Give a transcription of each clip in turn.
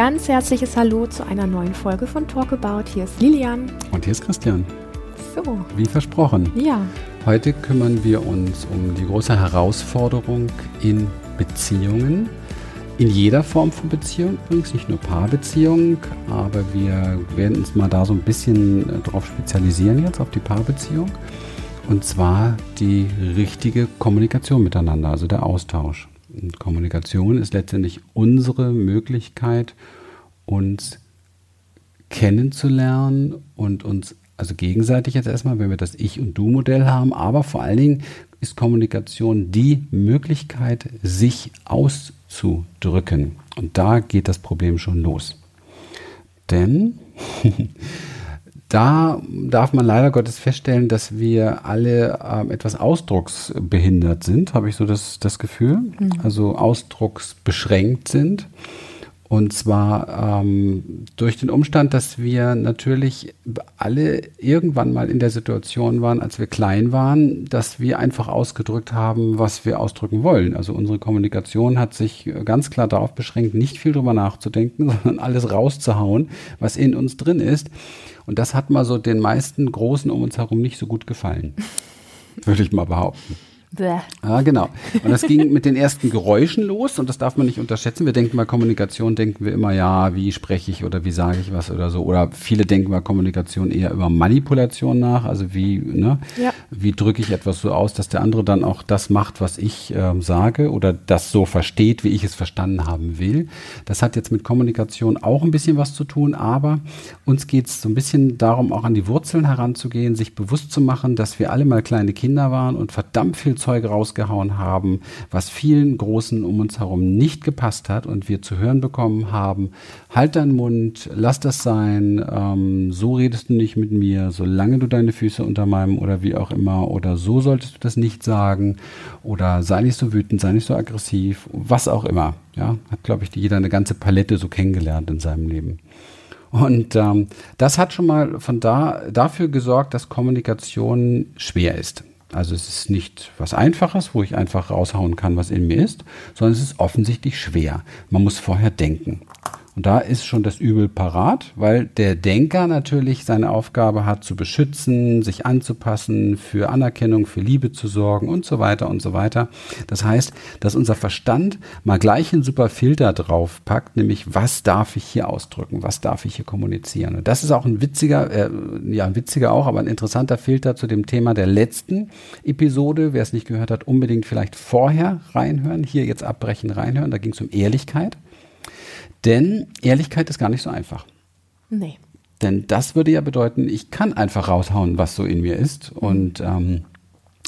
ganz herzliches Hallo zu einer neuen Folge von Talk About. Hier ist Lilian. Und hier ist Christian. So. Wie versprochen. Ja. Heute kümmern wir uns um die große Herausforderung in Beziehungen. In jeder Form von Beziehung, übrigens nicht nur Paarbeziehung, aber wir werden uns mal da so ein bisschen äh, darauf spezialisieren jetzt, auf die Paarbeziehung. Und zwar die richtige Kommunikation miteinander, also der Austausch. Und Kommunikation ist letztendlich unsere Möglichkeit, uns kennenzulernen und uns, also gegenseitig jetzt erstmal, wenn wir das Ich- und Du-Modell haben, aber vor allen Dingen ist Kommunikation die Möglichkeit, sich auszudrücken. Und da geht das Problem schon los. Denn da darf man leider Gottes feststellen, dass wir alle ähm, etwas ausdrucksbehindert sind, habe ich so das, das Gefühl. Mhm. Also ausdrucksbeschränkt sind. Und zwar ähm, durch den Umstand, dass wir natürlich alle irgendwann mal in der Situation waren, als wir klein waren, dass wir einfach ausgedrückt haben, was wir ausdrücken wollen. Also unsere Kommunikation hat sich ganz klar darauf beschränkt, nicht viel drüber nachzudenken, sondern alles rauszuhauen, was in uns drin ist. Und das hat mal so den meisten Großen um uns herum nicht so gut gefallen. Würde ich mal behaupten. Bäh. Ja, genau. Und das ging mit den ersten Geräuschen los und das darf man nicht unterschätzen. Wir denken bei Kommunikation, denken wir immer, ja, wie spreche ich oder wie sage ich was oder so. Oder viele denken bei Kommunikation eher über Manipulation nach, also wie, ne, ja. wie drücke ich etwas so aus, dass der andere dann auch das macht, was ich äh, sage oder das so versteht, wie ich es verstanden haben will. Das hat jetzt mit Kommunikation auch ein bisschen was zu tun, aber uns geht es so ein bisschen darum, auch an die Wurzeln heranzugehen, sich bewusst zu machen, dass wir alle mal kleine Kinder waren und verdammt viel Zeug rausgehauen haben, was vielen Großen um uns herum nicht gepasst hat und wir zu hören bekommen haben, halt deinen Mund, lass das sein, ähm, so redest du nicht mit mir, solange du deine Füße unter meinem oder wie auch immer oder so solltest du das nicht sagen oder sei nicht so wütend, sei nicht so aggressiv, was auch immer. Ja, hat, glaube ich, jeder eine ganze Palette so kennengelernt in seinem Leben. Und ähm, das hat schon mal von da dafür gesorgt, dass Kommunikation schwer ist. Also es ist nicht was Einfaches, wo ich einfach raushauen kann, was in mir ist, sondern es ist offensichtlich schwer. Man muss vorher denken. Und da ist schon das Übel parat, weil der Denker natürlich seine Aufgabe hat, zu beschützen, sich anzupassen, für Anerkennung, für Liebe zu sorgen und so weiter und so weiter. Das heißt, dass unser Verstand mal gleich einen super Filter drauf packt, nämlich was darf ich hier ausdrücken, was darf ich hier kommunizieren. Und das ist auch ein witziger, äh, ja, ein witziger auch, aber ein interessanter Filter zu dem Thema der letzten Episode. Wer es nicht gehört hat, unbedingt vielleicht vorher reinhören, hier jetzt abbrechen, reinhören. Da ging es um Ehrlichkeit. Denn Ehrlichkeit ist gar nicht so einfach. Nee. Denn das würde ja bedeuten, ich kann einfach raushauen, was so in mir ist und ähm,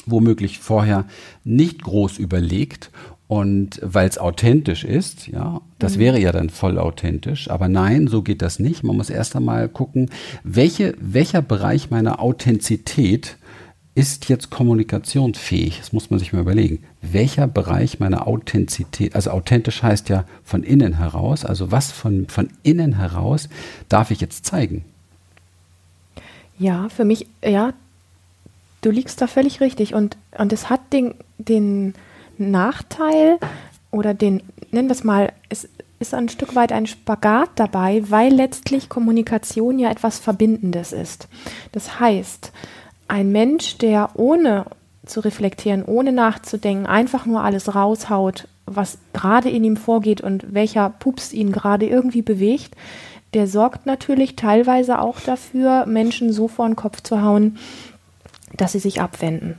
womöglich vorher nicht groß überlegt und weil es authentisch ist, ja, das mhm. wäre ja dann voll authentisch. Aber nein, so geht das nicht. Man muss erst einmal gucken, welche, welcher Bereich meiner Authentizität ist jetzt kommunikationsfähig? Das muss man sich mal überlegen. Welcher Bereich meiner Authentizität, also authentisch heißt ja von innen heraus, also was von, von innen heraus darf ich jetzt zeigen? Ja, für mich, ja, du liegst da völlig richtig. Und, und es hat den, den Nachteil oder den, nennen wir es mal, es ist ein Stück weit ein Spagat dabei, weil letztlich Kommunikation ja etwas Verbindendes ist. Das heißt, ein Mensch, der ohne zu reflektieren, ohne nachzudenken, einfach nur alles raushaut, was gerade in ihm vorgeht und welcher Pups ihn gerade irgendwie bewegt, der sorgt natürlich teilweise auch dafür, Menschen so vor den Kopf zu hauen, dass sie sich abwenden.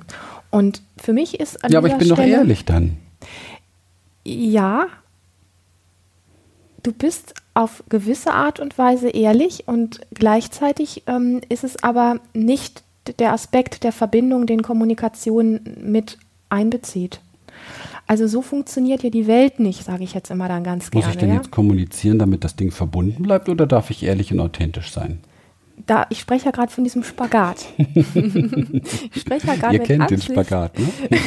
Und für mich ist an Ja, aber ich bin Stelle, doch ehrlich dann. Ja, du bist auf gewisse Art und Weise ehrlich und gleichzeitig ähm, ist es aber nicht der Aspekt der Verbindung, den Kommunikation mit einbezieht. Also so funktioniert ja die Welt nicht, sage ich jetzt immer dann ganz gerne. Muss ich denn ja? jetzt kommunizieren, damit das Ding verbunden bleibt oder darf ich ehrlich und authentisch sein? Da, ich spreche ja gerade von diesem Spagat. ich spreche ja gerade Ihr kennt den Spagat, ne?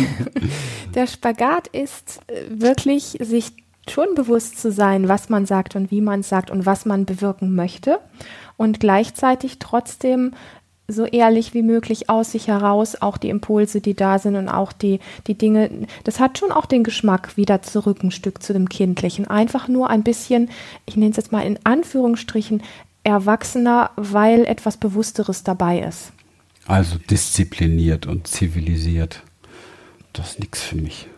Der Spagat ist äh, wirklich, sich schon bewusst zu sein, was man sagt und wie man es sagt und was man bewirken möchte und gleichzeitig trotzdem so ehrlich wie möglich aus sich heraus, auch die Impulse, die da sind und auch die, die Dinge, das hat schon auch den Geschmack wieder zurück ein Stück zu dem Kindlichen. Einfach nur ein bisschen, ich nenne es jetzt mal in Anführungsstrichen, erwachsener, weil etwas Bewussteres dabei ist. Also diszipliniert und zivilisiert. Das ist nichts für mich.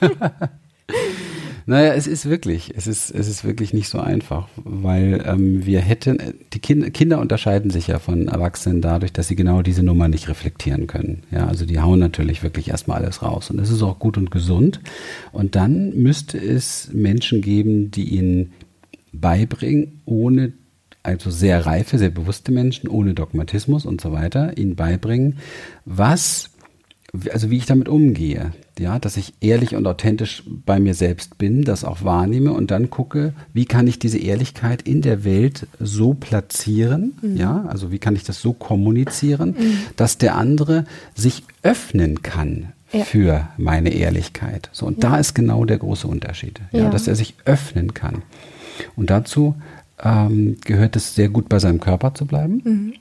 Naja, es ist wirklich, es ist, es ist wirklich nicht so einfach, weil ähm, wir hätten, die kind, Kinder unterscheiden sich ja von Erwachsenen dadurch, dass sie genau diese Nummer nicht reflektieren können. Ja, also die hauen natürlich wirklich erstmal alles raus und das ist auch gut und gesund. Und dann müsste es Menschen geben, die ihnen beibringen, ohne also sehr reife, sehr bewusste Menschen, ohne Dogmatismus und so weiter, ihnen beibringen, was also wie ich damit umgehe, ja, dass ich ehrlich und authentisch bei mir selbst bin, das auch wahrnehme und dann gucke, wie kann ich diese Ehrlichkeit in der Welt so platzieren, mhm. ja, also wie kann ich das so kommunizieren, mhm. dass der andere sich öffnen kann ja. für meine Ehrlichkeit. So und ja. da ist genau der große Unterschied, ja, ja, dass er sich öffnen kann. Und dazu ähm, gehört es sehr gut bei seinem Körper zu bleiben. Mhm.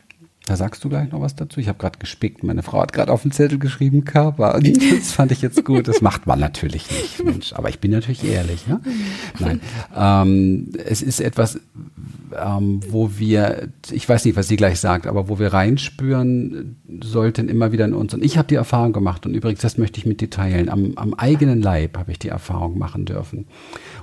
Da sagst du gleich noch was dazu. Ich habe gerade gespickt. Meine Frau hat gerade auf den Zettel geschrieben, Körper. Das fand ich jetzt gut. Das macht man natürlich nicht, Mensch. Aber ich bin natürlich ehrlich. Ja? Nein. Ähm, es ist etwas, ähm, wo wir, ich weiß nicht, was sie gleich sagt, aber wo wir reinspüren sollten immer wieder in uns. Und ich habe die Erfahrung gemacht. Und übrigens, das möchte ich mit dir teilen. Am, am eigenen Leib habe ich die Erfahrung machen dürfen.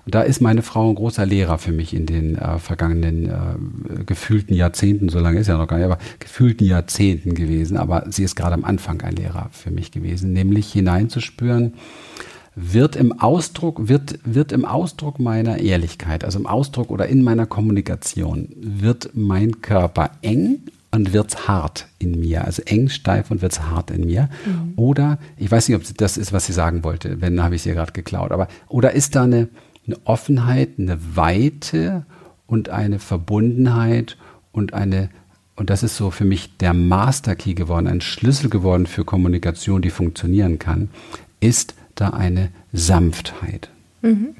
Und da ist meine Frau ein großer Lehrer für mich in den äh, vergangenen äh, gefühlten Jahrzehnten. So lange ist ja noch gar nicht, aber gefühlten Jahrzehnten gewesen, aber sie ist gerade am Anfang ein Lehrer für mich gewesen, nämlich hineinzuspüren, wird im Ausdruck, wird, wird im Ausdruck meiner Ehrlichkeit, also im Ausdruck oder in meiner Kommunikation, wird mein Körper eng und wird's hart in mir, also eng, steif und wird's hart in mir. Mhm. Oder, ich weiß nicht, ob das ist, was sie sagen wollte, wenn habe ich sie gerade geklaut, aber, oder ist da eine, eine Offenheit, eine Weite und eine Verbundenheit und eine und das ist so für mich der Master Key geworden, ein Schlüssel geworden für Kommunikation, die funktionieren kann, ist da eine Sanftheit. Mhm.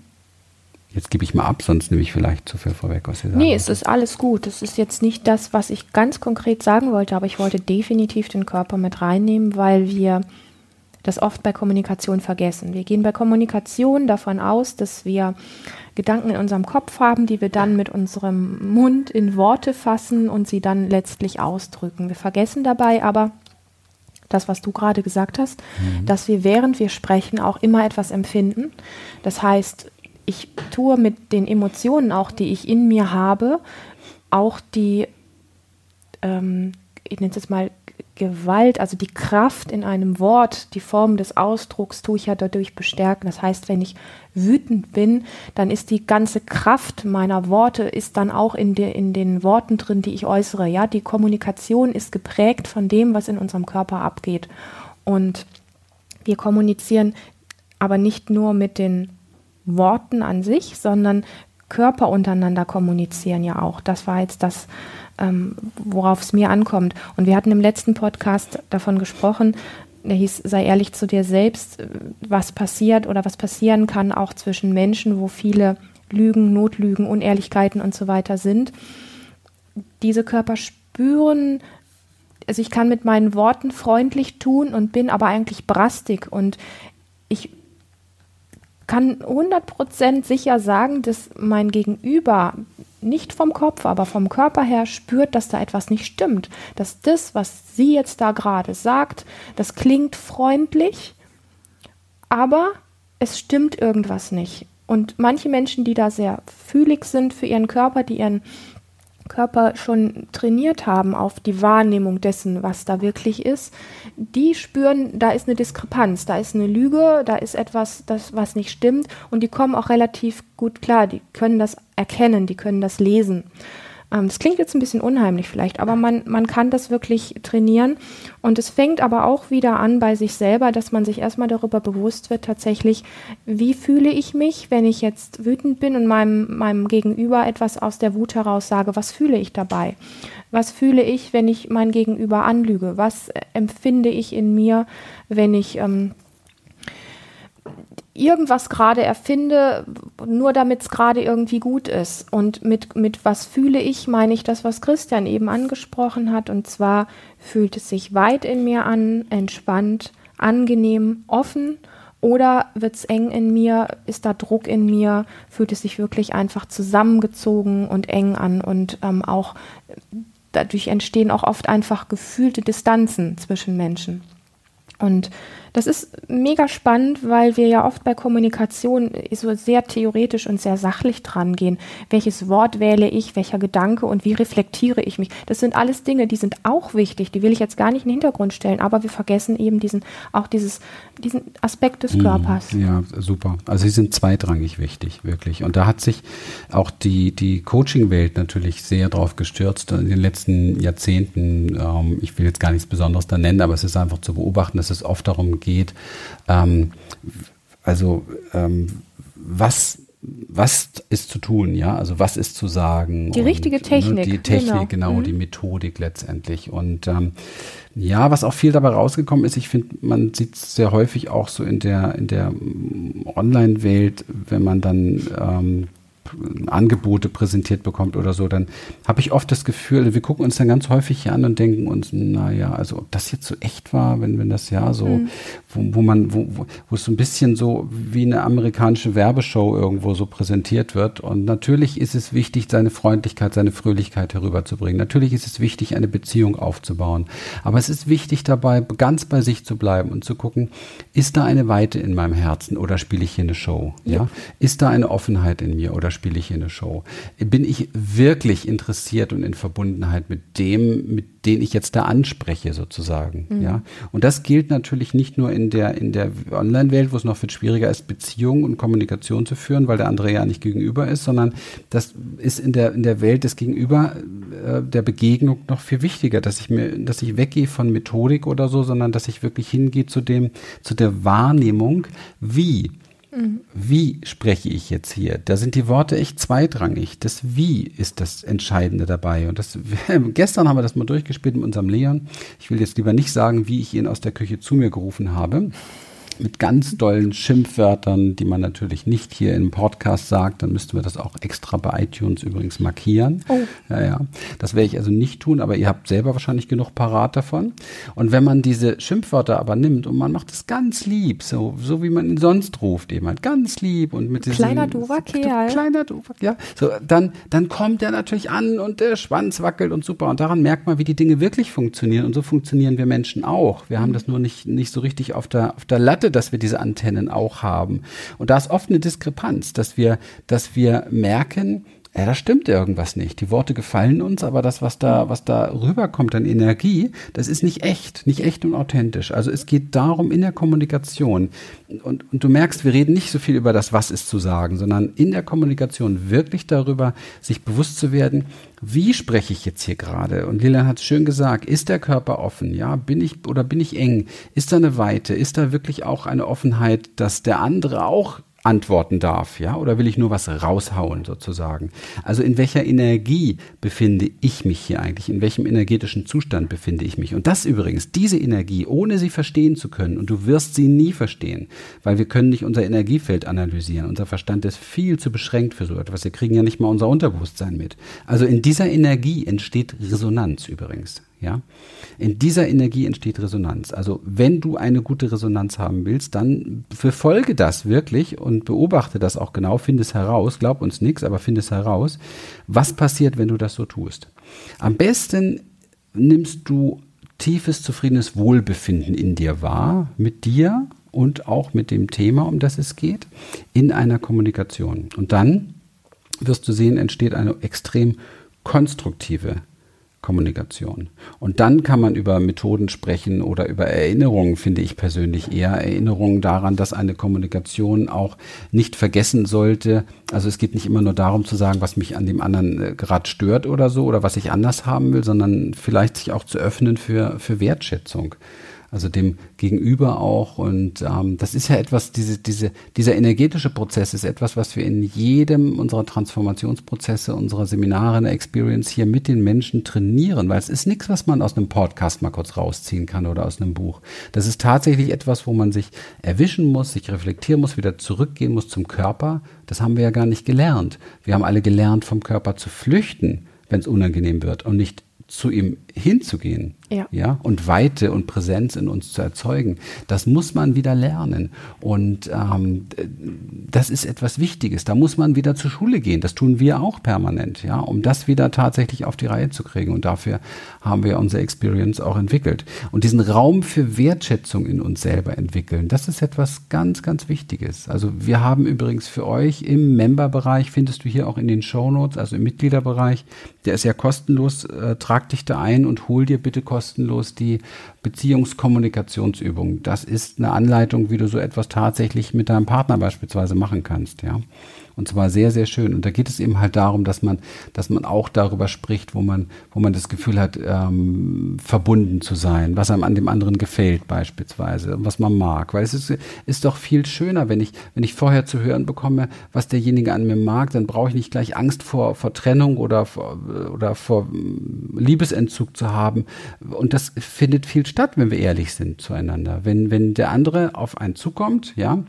Jetzt gebe ich mal ab, sonst nehme ich vielleicht zu viel vorweg, was Sie sagen. Nee, es ist alles gut. Es ist jetzt nicht das, was ich ganz konkret sagen wollte, aber ich wollte definitiv den Körper mit reinnehmen, weil wir das oft bei Kommunikation vergessen. Wir gehen bei Kommunikation davon aus, dass wir Gedanken in unserem Kopf haben, die wir dann mit unserem Mund in Worte fassen und sie dann letztlich ausdrücken. Wir vergessen dabei aber, das, was du gerade gesagt hast, mhm. dass wir während wir sprechen auch immer etwas empfinden. Das heißt, ich tue mit den Emotionen auch, die ich in mir habe, auch die, ähm, ich nenne es jetzt mal Gewalt, also die Kraft in einem Wort, die Form des Ausdrucks tue ich ja dadurch bestärken. Das heißt, wenn ich wütend bin, dann ist die ganze Kraft meiner Worte ist dann auch in, de, in den Worten drin, die ich äußere. Ja, die Kommunikation ist geprägt von dem, was in unserem Körper abgeht. Und wir kommunizieren aber nicht nur mit den Worten an sich, sondern Körper untereinander kommunizieren ja auch. Das war jetzt das, ähm, worauf es mir ankommt. Und wir hatten im letzten Podcast davon gesprochen, der hieß, sei ehrlich zu dir selbst, was passiert oder was passieren kann auch zwischen Menschen, wo viele Lügen, Notlügen, Unehrlichkeiten und so weiter sind. Diese Körper spüren, also ich kann mit meinen Worten freundlich tun und bin aber eigentlich brastig und ich kann 100% sicher sagen, dass mein Gegenüber nicht vom Kopf, aber vom Körper her spürt, dass da etwas nicht stimmt. Dass das, was sie jetzt da gerade sagt, das klingt freundlich, aber es stimmt irgendwas nicht. Und manche Menschen, die da sehr fühlig sind für ihren Körper, die ihren Körper schon trainiert haben auf die Wahrnehmung dessen, was da wirklich ist, die spüren, da ist eine Diskrepanz, da ist eine Lüge, da ist etwas, das, was nicht stimmt und die kommen auch relativ gut klar, die können das erkennen, die können das lesen. Ähm, das klingt jetzt ein bisschen unheimlich vielleicht, aber man, man kann das wirklich trainieren. Und es fängt aber auch wieder an bei sich selber, dass man sich erstmal darüber bewusst wird, tatsächlich, wie fühle ich mich, wenn ich jetzt wütend bin und meinem, meinem Gegenüber etwas aus der Wut heraus sage, was fühle ich dabei? Was fühle ich, wenn ich mein Gegenüber anlüge? Was empfinde ich in mir, wenn ich ähm, irgendwas gerade erfinde, nur damit es gerade irgendwie gut ist. Und mit, mit was fühle ich, meine ich das, was Christian eben angesprochen hat. Und zwar fühlt es sich weit in mir an, entspannt, angenehm, offen. Oder wird es eng in mir, ist da Druck in mir, fühlt es sich wirklich einfach zusammengezogen und eng an. Und ähm, auch dadurch entstehen auch oft einfach gefühlte Distanzen zwischen Menschen. Und das ist mega spannend, weil wir ja oft bei Kommunikation so sehr theoretisch und sehr sachlich dran gehen. Welches Wort wähle ich, welcher Gedanke und wie reflektiere ich mich? Das sind alles Dinge, die sind auch wichtig, die will ich jetzt gar nicht in den Hintergrund stellen, aber wir vergessen eben diesen, auch dieses, diesen Aspekt des mhm. Körpers. Ja, super. Also sie sind zweitrangig wichtig, wirklich. Und da hat sich auch die, die Coaching-Welt natürlich sehr drauf gestürzt in den letzten Jahrzehnten. Ähm, ich will jetzt gar nichts Besonderes da nennen, aber es ist einfach zu beobachten, dass es oft darum geht, geht. Ähm, also ähm, was was ist zu tun, ja, also was ist zu sagen. Die richtige und, Technik. Ne, die Technik, genau, genau mhm. die Methodik letztendlich. Und ähm, ja, was auch viel dabei rausgekommen ist, ich finde, man sieht es sehr häufig auch so in der, in der Online-Welt, wenn man dann ähm, Angebote präsentiert bekommt oder so, dann habe ich oft das Gefühl, wir gucken uns dann ganz häufig hier an und denken uns, naja, also ob das jetzt so echt war, wenn, wenn das ja so, mhm. wo, wo man, wo, wo es so ein bisschen so wie eine amerikanische Werbeshow irgendwo so präsentiert wird. Und natürlich ist es wichtig, seine Freundlichkeit, seine Fröhlichkeit herüberzubringen. Natürlich ist es wichtig, eine Beziehung aufzubauen. Aber es ist wichtig dabei, ganz bei sich zu bleiben und zu gucken, ist da eine Weite in meinem Herzen oder spiele ich hier eine Show? Ja. ja? Ist da eine Offenheit in mir oder spiele ich hier eine Show? Bin ich wirklich interessiert und in Verbundenheit mit dem, mit den ich jetzt da anspreche, sozusagen? Mhm. Ja. Und das gilt natürlich nicht nur in der, in der Online-Welt, wo es noch viel schwieriger ist, Beziehungen und Kommunikation zu führen, weil der andere ja nicht gegenüber ist, sondern das ist in der, in der Welt des Gegenüber äh, der Begegnung noch viel wichtiger, dass ich mir, dass ich weggehe von Methodik oder so, sondern dass ich wirklich hingehe zu dem, zu der Wahrnehmung, wie wie spreche ich jetzt hier? Da sind die Worte echt zweitrangig. Das Wie ist das Entscheidende dabei. Und das, gestern haben wir das mal durchgespielt mit unserem Leon. Ich will jetzt lieber nicht sagen, wie ich ihn aus der Küche zu mir gerufen habe mit ganz dollen Schimpfwörtern, die man natürlich nicht hier im Podcast sagt, dann müssten wir das auch extra bei iTunes übrigens markieren. Oh. Ja, ja. Das werde ich also nicht tun, aber ihr habt selber wahrscheinlich genug parat davon. Und wenn man diese Schimpfwörter aber nimmt und man macht es ganz lieb, so, so wie man ihn sonst ruft, jemand ganz lieb und mit diesem kleiner doofer Kerl. Kleiner doofer, ja. So, dann, dann kommt er natürlich an und der Schwanz wackelt und super. Und daran merkt man, wie die Dinge wirklich funktionieren. Und so funktionieren wir Menschen auch. Wir haben mhm. das nur nicht, nicht so richtig auf der, auf der Latte dass wir diese Antennen auch haben. Und da ist oft eine Diskrepanz, dass wir, dass wir merken, ja, da stimmt irgendwas nicht. Die Worte gefallen uns, aber das, was da, was da rüberkommt an Energie, das ist nicht echt, nicht echt und authentisch. Also es geht darum in der Kommunikation. Und, und du merkst, wir reden nicht so viel über das, was ist zu sagen, sondern in der Kommunikation wirklich darüber, sich bewusst zu werden, wie spreche ich jetzt hier gerade? Und Lilian hat es schön gesagt, ist der Körper offen? Ja, bin ich oder bin ich eng? Ist da eine Weite? Ist da wirklich auch eine Offenheit, dass der andere auch antworten darf, ja, oder will ich nur was raushauen sozusagen? Also in welcher Energie befinde ich mich hier eigentlich? In welchem energetischen Zustand befinde ich mich? Und das übrigens, diese Energie, ohne sie verstehen zu können, und du wirst sie nie verstehen, weil wir können nicht unser Energiefeld analysieren. Unser Verstand ist viel zu beschränkt für so etwas. Wir kriegen ja nicht mal unser Unterbewusstsein mit. Also in dieser Energie entsteht Resonanz übrigens. Ja, in dieser Energie entsteht Resonanz. Also wenn du eine gute Resonanz haben willst, dann verfolge das wirklich und beobachte das auch genau, finde es heraus, glaub uns nichts, aber finde es heraus, was passiert, wenn du das so tust. Am besten nimmst du tiefes, zufriedenes Wohlbefinden in dir wahr, mit dir und auch mit dem Thema, um das es geht, in einer Kommunikation. Und dann wirst du sehen, entsteht eine extrem konstruktive Kommunikation. Und dann kann man über Methoden sprechen oder über Erinnerungen, finde ich persönlich eher Erinnerungen daran, dass eine Kommunikation auch nicht vergessen sollte. Also es geht nicht immer nur darum zu sagen, was mich an dem anderen äh, gerade stört oder so oder was ich anders haben will, sondern vielleicht sich auch zu öffnen für, für Wertschätzung. Also dem Gegenüber auch. Und ähm, das ist ja etwas, diese, diese, dieser energetische Prozess ist etwas, was wir in jedem unserer Transformationsprozesse, unserer Seminare, in der Experience hier mit den Menschen trainieren, weil es ist nichts, was man aus einem Podcast mal kurz rausziehen kann oder aus einem Buch. Das ist tatsächlich etwas, wo man sich erwischen muss, sich reflektieren muss, wieder zurückgehen muss zum Körper. Das haben wir ja gar nicht gelernt. Wir haben alle gelernt, vom Körper zu flüchten, wenn es unangenehm wird und nicht zu ihm hinzugehen ja. ja, und Weite und Präsenz in uns zu erzeugen. Das muss man wieder lernen. Und ähm, das ist etwas Wichtiges. Da muss man wieder zur Schule gehen. Das tun wir auch permanent, ja, um das wieder tatsächlich auf die Reihe zu kriegen. Und dafür haben wir unsere Experience auch entwickelt. Und diesen Raum für Wertschätzung in uns selber entwickeln, das ist etwas ganz, ganz Wichtiges. Also wir haben übrigens für euch im Member-Bereich, findest du hier auch in den Show Notes, also im Mitgliederbereich, der ist ja kostenlos, äh, trag dich da ein und hol dir bitte kostenlos die Beziehungskommunikationsübung. Das ist eine Anleitung, wie du so etwas tatsächlich mit deinem Partner beispielsweise machen kannst, ja. Und zwar sehr, sehr schön. Und da geht es eben halt darum, dass man, dass man auch darüber spricht, wo man, wo man das Gefühl hat, ähm, verbunden zu sein, was einem an dem anderen gefällt beispielsweise, was man mag. Weil es ist, ist doch viel schöner, wenn ich, wenn ich vorher zu hören bekomme, was derjenige an mir mag, dann brauche ich nicht gleich Angst vor, vor Trennung oder vor, oder vor Liebesentzug zu haben. Und das findet viel statt, wenn wir ehrlich sind zueinander. Wenn, wenn der andere auf einen zukommt, ja,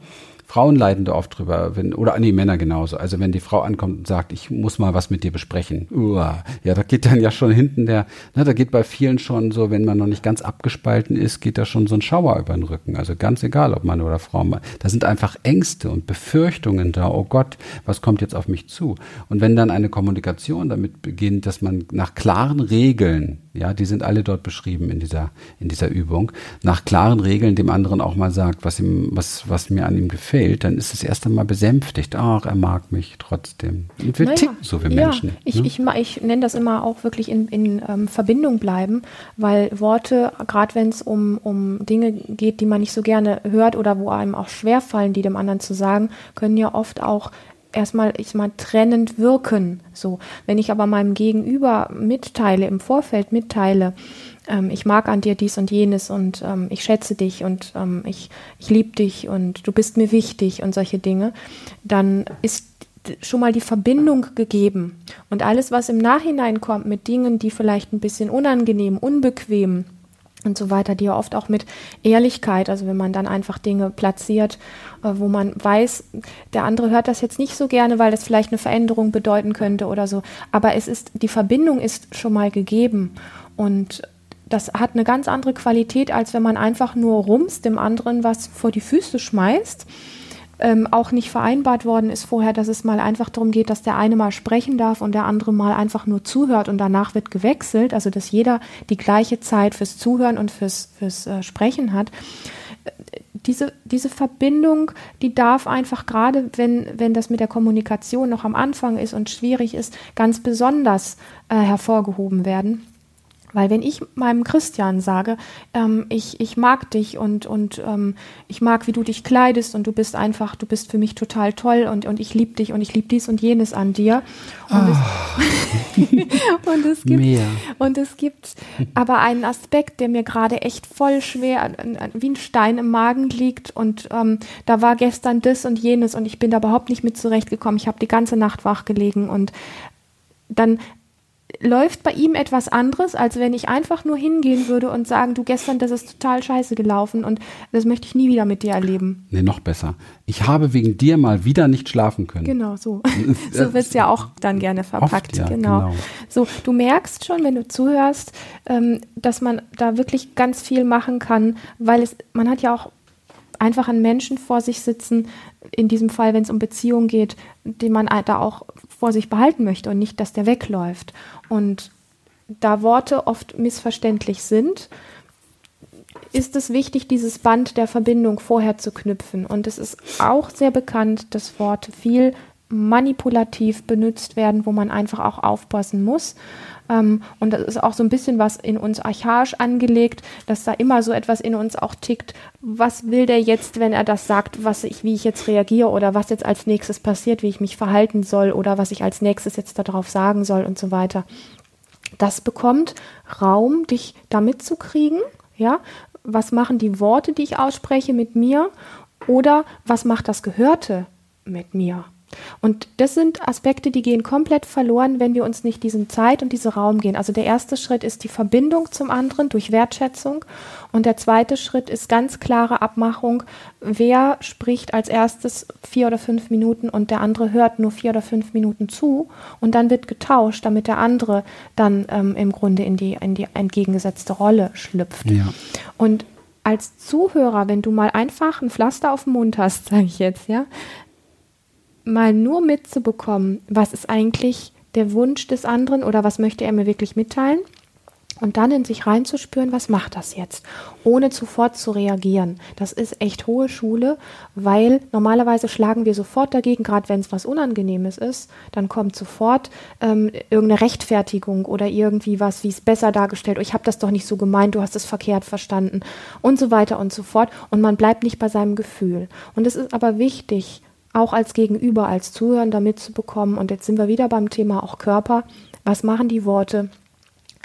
Frauen leiden da oft drüber, wenn, oder nee, Männer genauso. Also wenn die Frau ankommt und sagt, ich muss mal was mit dir besprechen. Uah, ja, da geht dann ja schon hinten der, ne, da geht bei vielen schon so, wenn man noch nicht ganz abgespalten ist, geht da schon so ein Schauer über den Rücken. Also ganz egal, ob Mann oder Frau. Da sind einfach Ängste und Befürchtungen da. Oh Gott, was kommt jetzt auf mich zu? Und wenn dann eine Kommunikation damit beginnt, dass man nach klaren Regeln ja, die sind alle dort beschrieben in dieser, in dieser Übung. Nach klaren Regeln dem anderen auch mal sagt, was ihm, was, was mir an ihm gefällt, dann ist es erst einmal besänftigt. Ach, er mag mich trotzdem. Und wir naja, ticken so wie Menschen. Ja, ich, ne? ich, ich nenne das immer auch wirklich in, in ähm, Verbindung bleiben, weil Worte, gerade wenn es um, um Dinge geht, die man nicht so gerne hört oder wo einem auch schwerfallen, die dem anderen zu sagen, können ja oft auch erstmal, ich mal, trennend wirken. So, wenn ich aber meinem Gegenüber mitteile, im Vorfeld mitteile, ähm, ich mag an dir dies und jenes und ähm, ich schätze dich und ähm, ich, ich liebe dich und du bist mir wichtig und solche Dinge, dann ist schon mal die Verbindung gegeben. Und alles, was im Nachhinein kommt mit Dingen, die vielleicht ein bisschen unangenehm, unbequem, und so weiter, die ja oft auch mit Ehrlichkeit, also wenn man dann einfach Dinge platziert, äh, wo man weiß, der andere hört das jetzt nicht so gerne, weil das vielleicht eine Veränderung bedeuten könnte oder so, aber es ist, die Verbindung ist schon mal gegeben. Und das hat eine ganz andere Qualität, als wenn man einfach nur rums dem anderen was vor die Füße schmeißt ähm, auch nicht vereinbart worden ist vorher, dass es mal einfach darum geht, dass der eine mal sprechen darf und der andere mal einfach nur zuhört und danach wird gewechselt, also dass jeder die gleiche Zeit fürs Zuhören und fürs, fürs äh, Sprechen hat. Diese, diese Verbindung, die darf einfach gerade, wenn, wenn das mit der Kommunikation noch am Anfang ist und schwierig ist, ganz besonders äh, hervorgehoben werden. Weil wenn ich meinem Christian sage, ähm, ich, ich mag dich und, und ähm, ich mag, wie du dich kleidest und du bist einfach, du bist für mich total toll und, und ich liebe dich und ich liebe dies und jenes an dir. Und, oh. es, und, es gibt, Mehr. und es gibt aber einen Aspekt, der mir gerade echt voll schwer, wie ein Stein im Magen liegt und ähm, da war gestern das und jenes und ich bin da überhaupt nicht mit zurechtgekommen. Ich habe die ganze Nacht wach gelegen und dann läuft bei ihm etwas anderes, als wenn ich einfach nur hingehen würde und sagen, du gestern, das ist total scheiße gelaufen und das möchte ich nie wieder mit dir erleben. Nee, noch besser. Ich habe wegen dir mal wieder nicht schlafen können. Genau, so. so wird es ja auch dann gerne verpackt. Oft, ja, genau. genau. So, du merkst schon, wenn du zuhörst, ähm, dass man da wirklich ganz viel machen kann, weil es, man hat ja auch einfach einen Menschen vor sich sitzen, in diesem Fall, wenn es um Beziehungen geht, den man da auch vor sich behalten möchte und nicht, dass der wegläuft. Und da Worte oft missverständlich sind, ist es wichtig, dieses Band der Verbindung vorher zu knüpfen. Und es ist auch sehr bekannt, dass Worte viel manipulativ benutzt werden, wo man einfach auch aufpassen muss. Ähm, und das ist auch so ein bisschen was in uns archaisch angelegt, dass da immer so etwas in uns auch tickt. Was will der jetzt, wenn er das sagt, was ich, wie ich jetzt reagiere oder was jetzt als nächstes passiert, wie ich mich verhalten soll oder was ich als nächstes jetzt darauf sagen soll und so weiter. Das bekommt Raum, dich da mitzukriegen Ja, was machen die Worte, die ich ausspreche, mit mir? Oder was macht das Gehörte mit mir? Und das sind Aspekte, die gehen komplett verloren, wenn wir uns nicht diesen Zeit und diesen Raum gehen. Also der erste Schritt ist die Verbindung zum anderen durch Wertschätzung und der zweite Schritt ist ganz klare Abmachung, wer spricht als erstes vier oder fünf Minuten und der andere hört nur vier oder fünf Minuten zu und dann wird getauscht, damit der andere dann ähm, im Grunde in die, in die entgegengesetzte Rolle schlüpft. Ja. Und als Zuhörer, wenn du mal einfach ein Pflaster auf dem Mund hast, sage ich jetzt, ja, mal nur mitzubekommen, was ist eigentlich der Wunsch des anderen oder was möchte er mir wirklich mitteilen und dann in sich reinzuspüren, was macht das jetzt, ohne sofort zu reagieren. Das ist echt hohe Schule, weil normalerweise schlagen wir sofort dagegen, gerade wenn es was Unangenehmes ist, dann kommt sofort ähm, irgendeine Rechtfertigung oder irgendwie was, wie es besser dargestellt, oh, ich habe das doch nicht so gemeint, du hast es verkehrt verstanden und so weiter und so fort und man bleibt nicht bei seinem Gefühl. Und es ist aber wichtig, auch als Gegenüber, als Zuhörender mitzubekommen. Und jetzt sind wir wieder beim Thema auch Körper. Was machen die Worte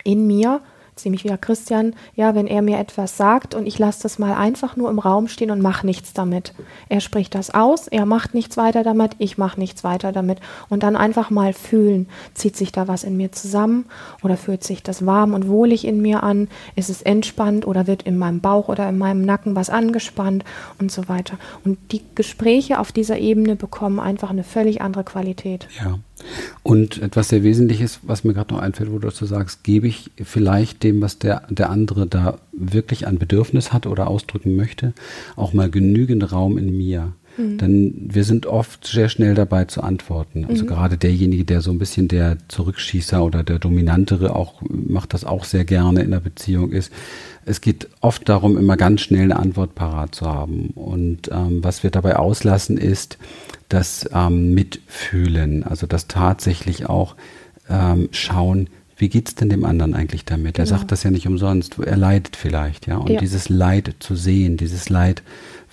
in mir? Jetzt nehme ich wieder Christian, ja, wenn er mir etwas sagt und ich lasse das mal einfach nur im Raum stehen und mache nichts damit. Er spricht das aus, er macht nichts weiter damit, ich mache nichts weiter damit. Und dann einfach mal fühlen, zieht sich da was in mir zusammen oder fühlt sich das warm und wohlig in mir an, ist es entspannt oder wird in meinem Bauch oder in meinem Nacken was angespannt und so weiter. Und die Gespräche auf dieser Ebene bekommen einfach eine völlig andere Qualität. Ja. Und etwas sehr Wesentliches, was mir gerade noch einfällt, wo du dazu sagst, gebe ich vielleicht dem, was der, der andere da wirklich an Bedürfnis hat oder ausdrücken möchte, auch mal genügend Raum in mir. Mhm. Denn wir sind oft sehr schnell dabei zu antworten. Also mhm. gerade derjenige, der so ein bisschen der Zurückschießer oder der Dominantere auch macht das auch sehr gerne in der Beziehung ist. Es geht oft darum, immer ganz schnell eine Antwort parat zu haben. Und ähm, was wir dabei auslassen ist, das ähm, Mitfühlen, also das tatsächlich auch ähm, schauen, wie geht es denn dem anderen eigentlich damit? Er genau. sagt das ja nicht umsonst, er leidet vielleicht, ja. Und ja. dieses Leid zu sehen, dieses Leid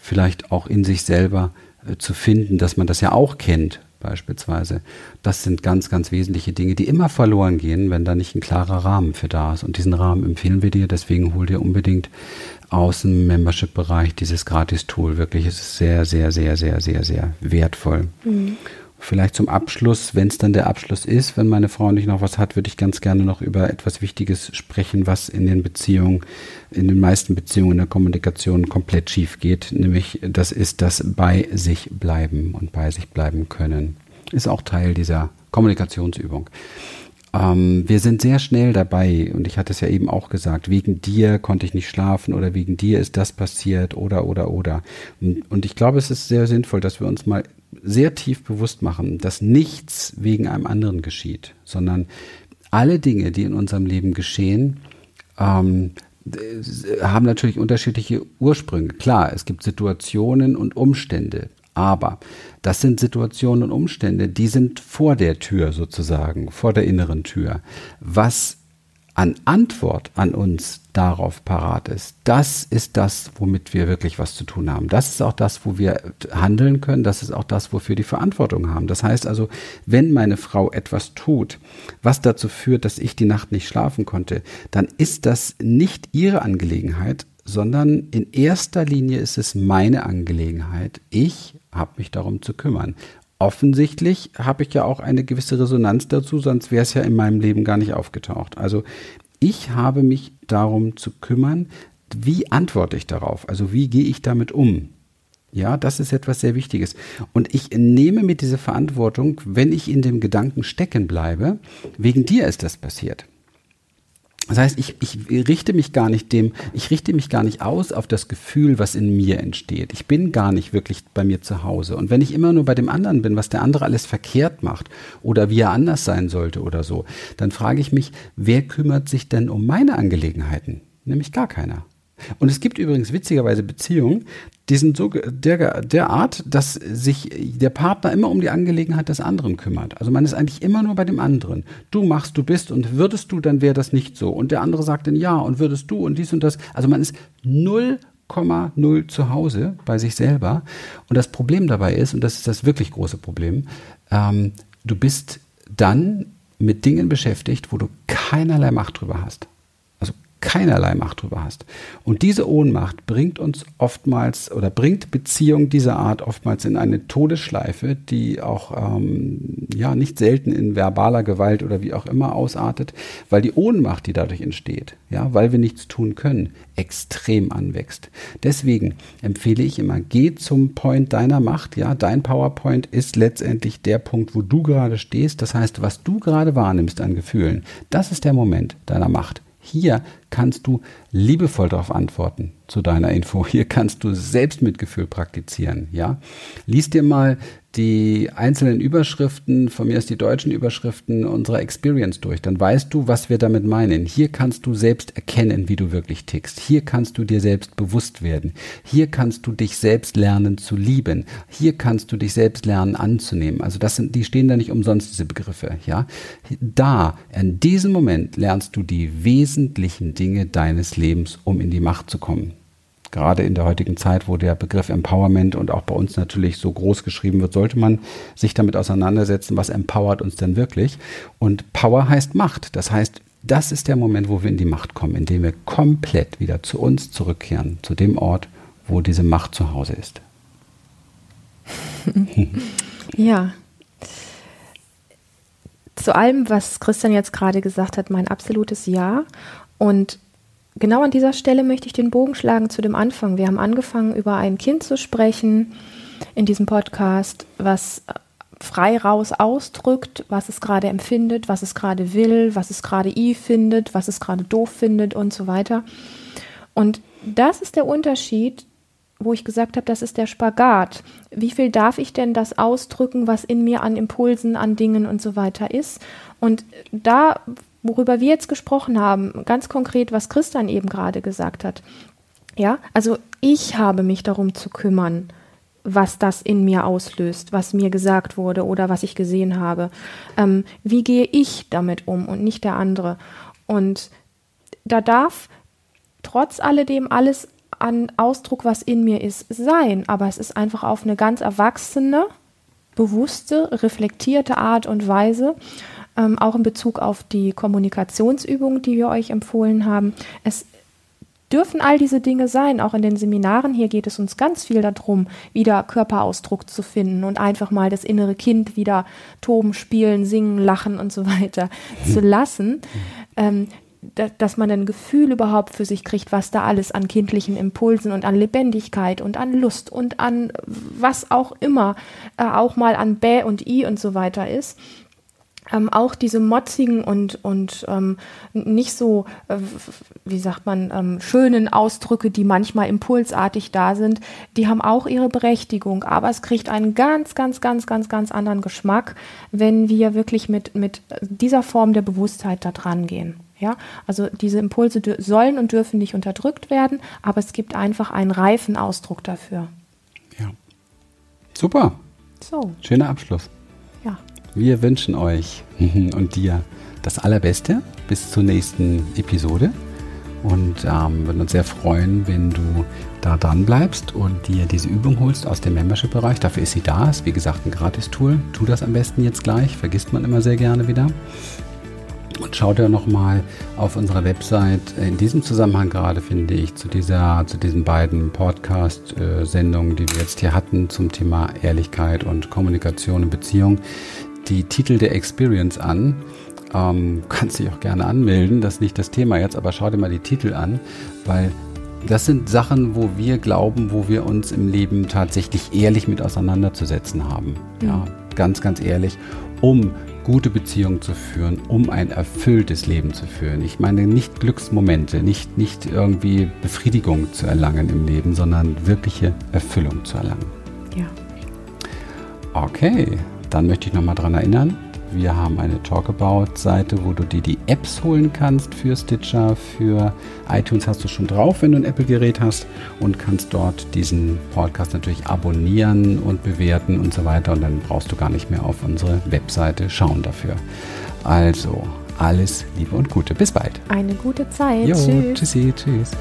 vielleicht auch in sich selber äh, zu finden, dass man das ja auch kennt, beispielsweise. Das sind ganz, ganz wesentliche Dinge, die immer verloren gehen, wenn da nicht ein klarer Rahmen für da ist. Und diesen Rahmen empfehlen wir dir, deswegen hol dir unbedingt aus dem Membership-Bereich dieses Gratis-Tool. Wirklich, es ist sehr, sehr, sehr, sehr, sehr, sehr wertvoll. Mhm. Vielleicht zum Abschluss, wenn es dann der Abschluss ist, wenn meine Frau nicht noch was hat, würde ich ganz gerne noch über etwas Wichtiges sprechen, was in den Beziehungen, in den meisten Beziehungen in der Kommunikation komplett schief geht. Nämlich, das ist das bei sich bleiben und bei sich bleiben können. Ist auch Teil dieser Kommunikationsübung. Ähm, wir sind sehr schnell dabei, und ich hatte es ja eben auch gesagt, wegen dir konnte ich nicht schlafen oder wegen dir ist das passiert oder oder oder. Und, und ich glaube, es ist sehr sinnvoll, dass wir uns mal sehr tief bewusst machen, dass nichts wegen einem anderen geschieht, sondern alle Dinge, die in unserem Leben geschehen, ähm, haben natürlich unterschiedliche Ursprünge. Klar, es gibt Situationen und Umstände, aber das sind Situationen und Umstände, die sind vor der Tür sozusagen, vor der inneren Tür. Was an Antwort an uns darauf parat ist, das ist das, womit wir wirklich was zu tun haben. Das ist auch das, wo wir handeln können. Das ist auch das, wofür die Verantwortung haben. Das heißt also, wenn meine Frau etwas tut, was dazu führt, dass ich die Nacht nicht schlafen konnte, dann ist das nicht ihre Angelegenheit, sondern in erster Linie ist es meine Angelegenheit. Ich habe mich darum zu kümmern. Offensichtlich habe ich ja auch eine gewisse Resonanz dazu, sonst wäre es ja in meinem Leben gar nicht aufgetaucht. Also ich habe mich darum zu kümmern, wie antworte ich darauf? Also wie gehe ich damit um? Ja, das ist etwas sehr Wichtiges. Und ich nehme mir diese Verantwortung, wenn ich in dem Gedanken stecken bleibe, wegen dir ist das passiert. Das heißt, ich, ich richte mich gar nicht dem, ich richte mich gar nicht aus auf das Gefühl, was in mir entsteht. Ich bin gar nicht wirklich bei mir zu Hause. Und wenn ich immer nur bei dem anderen bin, was der andere alles verkehrt macht oder wie er anders sein sollte oder so, dann frage ich mich, wer kümmert sich denn um meine Angelegenheiten? Nämlich gar keiner. Und es gibt übrigens witzigerweise Beziehungen, die sind so der, der Art, dass sich der Partner immer um die Angelegenheit des anderen kümmert. Also man ist eigentlich immer nur bei dem anderen. Du machst, du bist und würdest du, dann wäre das nicht so. Und der andere sagt dann ja und würdest du und dies und das. Also man ist 0,0 zu Hause bei sich selber. Und das Problem dabei ist, und das ist das wirklich große Problem, ähm, du bist dann mit Dingen beschäftigt, wo du keinerlei Macht drüber hast keinerlei Macht drüber hast. Und diese Ohnmacht bringt uns oftmals oder bringt Beziehungen dieser Art oftmals in eine Todesschleife, die auch ähm, ja nicht selten in verbaler Gewalt oder wie auch immer ausartet, weil die Ohnmacht, die dadurch entsteht, ja, weil wir nichts tun können, extrem anwächst. Deswegen empfehle ich immer, geh zum Point deiner Macht. Ja, dein PowerPoint ist letztendlich der Punkt, wo du gerade stehst. Das heißt, was du gerade wahrnimmst an Gefühlen, das ist der Moment deiner Macht. Hier kannst du liebevoll darauf antworten zu deiner Info. Hier kannst du Selbstmitgefühl praktizieren. Ja, lies dir mal die einzelnen Überschriften, von mir aus die deutschen Überschriften unserer Experience durch. Dann weißt du, was wir damit meinen. Hier kannst du selbst erkennen, wie du wirklich tickst. Hier kannst du dir selbst bewusst werden. Hier kannst du dich selbst lernen zu lieben. Hier kannst du dich selbst lernen anzunehmen. Also das sind, die stehen da nicht umsonst, diese Begriffe. Ja, da, in diesem Moment lernst du die wesentlichen Dinge deines Lebens, um in die Macht zu kommen gerade in der heutigen Zeit, wo der Begriff Empowerment und auch bei uns natürlich so groß geschrieben wird, sollte man sich damit auseinandersetzen, was empowert uns denn wirklich. Und Power heißt Macht. Das heißt, das ist der Moment, wo wir in die Macht kommen, indem wir komplett wieder zu uns zurückkehren, zu dem Ort, wo diese Macht zu Hause ist. ja. Zu allem, was Christian jetzt gerade gesagt hat, mein absolutes Ja. Und genau an dieser Stelle möchte ich den Bogen schlagen zu dem Anfang. Wir haben angefangen, über ein Kind zu sprechen in diesem Podcast, was frei raus ausdrückt, was es gerade empfindet, was es gerade will, was es gerade i findet, was es gerade doof findet und so weiter. Und das ist der Unterschied, wo ich gesagt habe, das ist der Spagat. Wie viel darf ich denn das ausdrücken, was in mir an Impulsen, an Dingen und so weiter ist? Und da worüber wir jetzt gesprochen haben, ganz konkret, was Christian eben gerade gesagt hat. Ja, also ich habe mich darum zu kümmern, was das in mir auslöst, was mir gesagt wurde oder was ich gesehen habe. Ähm, wie gehe ich damit um und nicht der andere? Und da darf trotz alledem alles an Ausdruck, was in mir ist, sein, aber es ist einfach auf eine ganz erwachsene, bewusste, reflektierte Art und Weise ähm, auch in Bezug auf die Kommunikationsübungen, die wir euch empfohlen haben. Es dürfen all diese Dinge sein, auch in den Seminaren. Hier geht es uns ganz viel darum, wieder Körperausdruck zu finden und einfach mal das innere Kind wieder toben, spielen, singen, lachen und so weiter zu lassen. Ähm, dass man ein Gefühl überhaupt für sich kriegt, was da alles an kindlichen Impulsen und an Lebendigkeit und an Lust und an was auch immer, äh, auch mal an Bä und I und so weiter ist ähm, auch diese motzigen und, und ähm, nicht so, äh, wie sagt man, ähm, schönen Ausdrücke, die manchmal impulsartig da sind, die haben auch ihre Berechtigung. Aber es kriegt einen ganz, ganz, ganz, ganz, ganz anderen Geschmack, wenn wir wirklich mit, mit dieser Form der Bewusstheit da dran gehen. Ja, also diese Impulse sollen und dürfen nicht unterdrückt werden, aber es gibt einfach einen reifen Ausdruck dafür. Ja. Super. So. Schöner Abschluss. Wir wünschen euch und dir das Allerbeste bis zur nächsten Episode und ähm, würden uns sehr freuen, wenn du da dran bleibst und dir diese Übung holst aus dem Membership-Bereich. Dafür ist sie da. Ist wie gesagt ein Gratis-Tool. Tu das am besten jetzt gleich. Vergisst man immer sehr gerne wieder. Und schaut ja nochmal auf unserer Website. In diesem Zusammenhang gerade finde ich zu, dieser, zu diesen beiden Podcast-Sendungen, die wir jetzt hier hatten zum Thema Ehrlichkeit und Kommunikation und Beziehung, die Titel der Experience an. Ähm, kannst dich auch gerne anmelden, das ist nicht das Thema jetzt, aber schau dir mal die Titel an, weil das sind Sachen, wo wir glauben, wo wir uns im Leben tatsächlich ehrlich mit auseinanderzusetzen haben. Mhm. Ja, ganz, ganz ehrlich, um gute Beziehungen zu führen, um ein erfülltes Leben zu führen. Ich meine nicht Glücksmomente, nicht, nicht irgendwie Befriedigung zu erlangen im Leben, sondern wirkliche Erfüllung zu erlangen. Ja. Okay, dann möchte ich nochmal daran erinnern, wir haben eine Talkabout-Seite, wo du dir die Apps holen kannst für Stitcher, für iTunes hast du schon drauf, wenn du ein Apple-Gerät hast und kannst dort diesen Podcast natürlich abonnieren und bewerten und so weiter und dann brauchst du gar nicht mehr auf unsere Webseite schauen dafür. Also, alles Liebe und Gute. Bis bald. Eine gute Zeit. Jo, tschüss. Tschüssi, tschüss.